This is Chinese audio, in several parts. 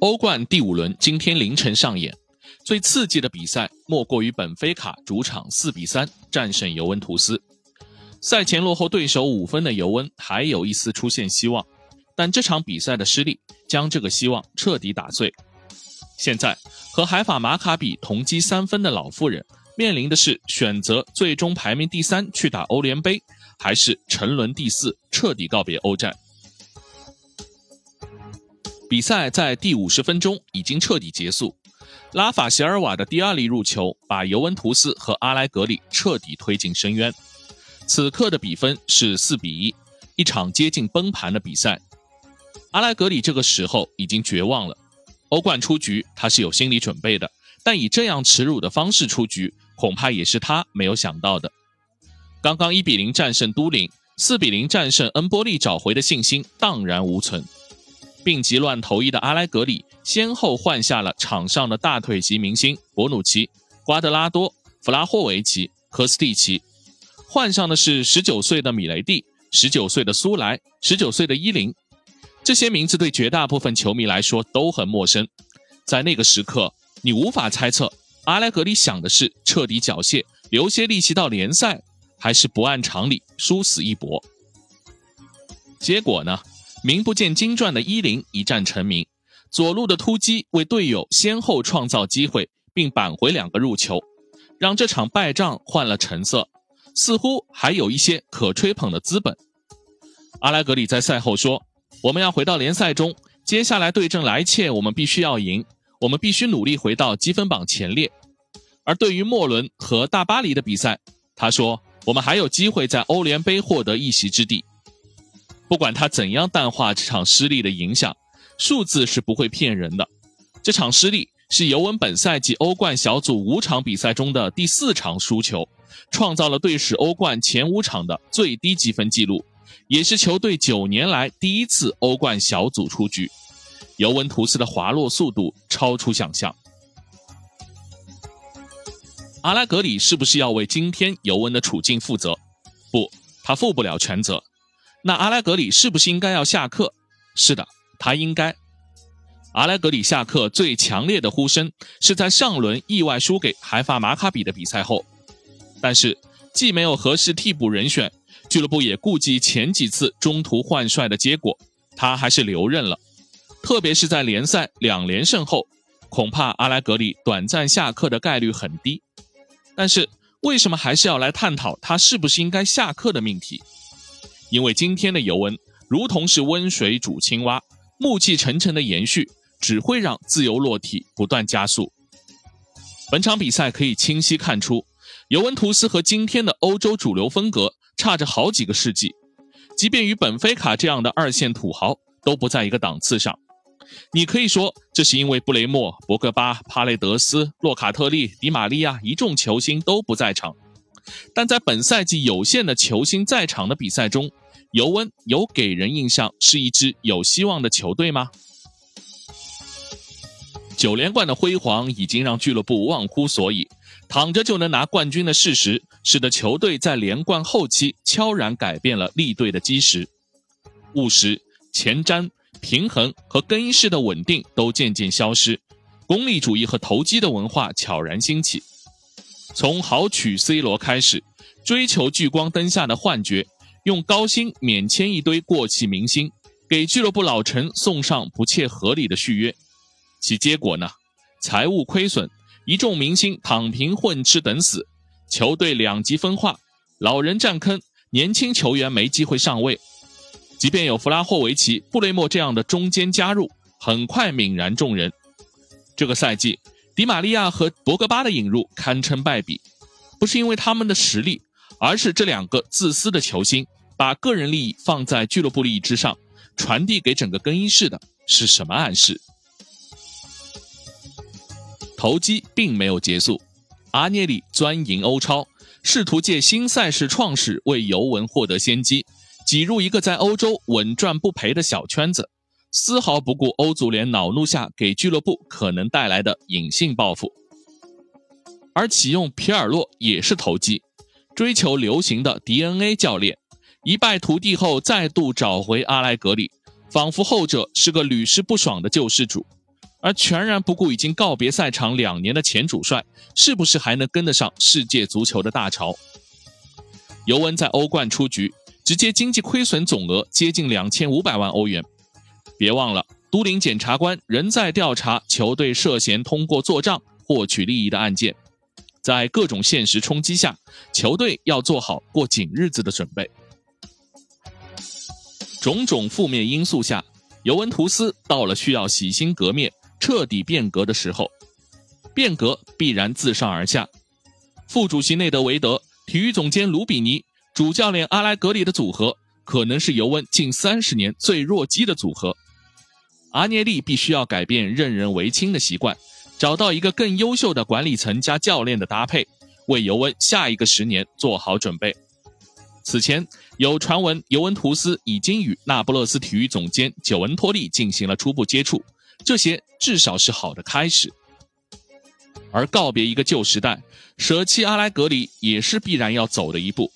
欧冠第五轮今天凌晨上演，最刺激的比赛莫过于本菲卡主场四比三战胜尤文图斯。赛前落后对手五分的尤文还有一丝出现希望，但这场比赛的失利将这个希望彻底打碎。现在和海法马卡比同积三分的老妇人面临的是选择最终排名第三去打欧联杯，还是沉沦第四彻底告别欧战。比赛在第五十分钟已经彻底结束，拉法席尔瓦的第二粒入球把尤文图斯和阿莱格里彻底推进深渊。此刻的比分是四比一，一场接近崩盘的比赛。阿莱格里这个时候已经绝望了，欧冠出局他是有心理准备的，但以这样耻辱的方式出局，恐怕也是他没有想到的。刚刚一比零战胜都灵，四比零战胜恩波利，找回的信心荡然无存。病急乱投医的阿莱格里先后换下了场上的大腿级明星博努奇、瓜德拉多、弗拉霍维奇、科斯蒂奇，换上的是十九岁的米雷蒂、十九岁的苏莱、十九岁的伊林。这些名字对绝大部分球迷来说都很陌生。在那个时刻，你无法猜测阿莱格里想的是彻底缴械、留些力气到联赛，还是不按常理殊死一搏。结果呢？名不见经传的伊林一战成名，左路的突击为队友先后创造机会，并扳回两个入球，让这场败仗换了成色，似乎还有一些可吹捧的资本。阿莱格里在赛后说：“我们要回到联赛中，接下来对阵莱切，我们必须要赢，我们必须努力回到积分榜前列。”而对于莫伦和大巴黎的比赛，他说：“我们还有机会在欧联杯获得一席之地。”不管他怎样淡化这场失利的影响，数字是不会骗人的。这场失利是尤文本赛季欧冠小组五场比赛中的第四场输球，创造了队史欧冠前五场的最低积分记录，也是球队九年来第一次欧冠小组出局。尤文图斯的滑落速度超出想象。阿拉格里是不是要为今天尤文的处境负责？不，他负不了全责。那阿莱格里是不是应该要下课？是的，他应该。阿莱格里下课最强烈的呼声是在上轮意外输给海法马卡比的比赛后。但是既没有合适替补人选，俱乐部也顾及前几次中途换帅的结果，他还是留任了。特别是在联赛两连胜后，恐怕阿莱格里短暂下课的概率很低。但是为什么还是要来探讨他是不是应该下课的命题？因为今天的尤文如同是温水煮青蛙，暮气沉沉的延续只会让自由落体不断加速。本场比赛可以清晰看出，尤文图斯和今天的欧洲主流风格差着好几个世纪，即便与本菲卡这样的二线土豪都不在一个档次上。你可以说这是因为布雷默、博格巴、帕雷德斯、洛卡特利、迪玛利亚一众球星都不在场。但在本赛季有限的球星在场的比赛中，尤文有给人印象是一支有希望的球队吗？九连冠的辉煌已经让俱乐部忘乎所以，躺着就能拿冠军的事实，使得球队在连冠后期悄然改变了立队的基石，务实、前瞻、平衡和更衣室的稳定都渐渐消失，功利主义和投机的文化悄然兴起。从豪取 C 罗开始，追求聚光灯下的幻觉，用高薪免签一堆过气明星，给俱乐部老臣送上不切合理的续约，其结果呢？财务亏损，一众明星躺平混吃等死，球队两极分化，老人占坑，年轻球员没机会上位。即便有弗拉霍维奇、布雷默这样的中间加入，很快泯然众人。这个赛季。迪玛利亚和博格巴的引入堪称败笔，不是因为他们的实力，而是这两个自私的球星把个人利益放在俱乐部利益之上，传递给整个更衣室的是什么暗示？投机并没有结束，阿涅里钻营欧超，试图借新赛事创始为尤文获得先机，挤入一个在欧洲稳赚不赔的小圈子。丝毫不顾欧足联恼怒下给俱乐部可能带来的隐性报复，而启用皮尔洛也是投机，追求流行的 DNA 教练，一败涂地后再度找回阿莱格里，仿佛后者是个屡试不爽的救世主。而全然不顾已经告别赛场两年的前主帅，是不是还能跟得上世界足球的大潮？尤文在欧冠出局，直接经济亏损总额接近两千五百万欧元。别忘了，都灵检察官仍在调查球队涉嫌通过做账获取利益的案件。在各种现实冲击下，球队要做好过紧日子的准备。种种负面因素下，尤文图斯到了需要洗心革面。彻底变革的时候，变革必然自上而下。副主席内德维德、体育总监卢比尼、主教练阿莱格里的组合，可能是尤文近三十年最弱鸡的组合。阿涅利必须要改变任人唯亲的习惯，找到一个更优秀的管理层加教练的搭配，为尤文下一个十年做好准备。此前有传闻，尤文图斯已经与那不勒斯体育总监久文托利进行了初步接触。这些至少是好的开始，而告别一个旧时代，舍弃阿莱格里也是必然要走的一步。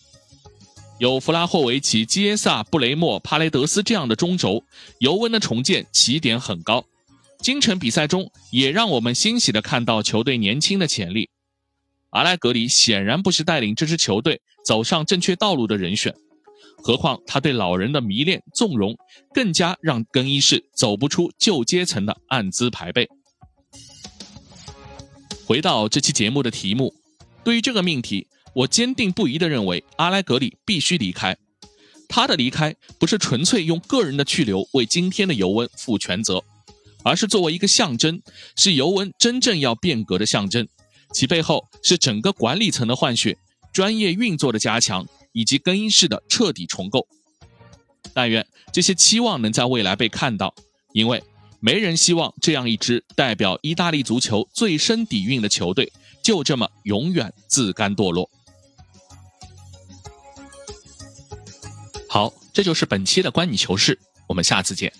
有弗拉霍维奇、基耶萨、布雷默、帕雷德斯这样的中轴，尤文的重建起点很高。今晨比赛中也让我们欣喜的看到球队年轻的潜力。阿莱格里显然不是带领这支球队走上正确道路的人选。何况他对老人的迷恋纵容，更加让更衣室走不出旧阶层的暗资排辈。回到这期节目的题目，对于这个命题，我坚定不移地认为阿莱格里必须离开。他的离开不是纯粹用个人的去留为今天的尤文负全责，而是作为一个象征，是尤文真正要变革的象征。其背后是整个管理层的换血，专业运作的加强。以及更衣室的彻底重构，但愿这些期望能在未来被看到，因为没人希望这样一支代表意大利足球最深底蕴的球队就这么永远自甘堕落。好，这就是本期的观你球事，我们下次见。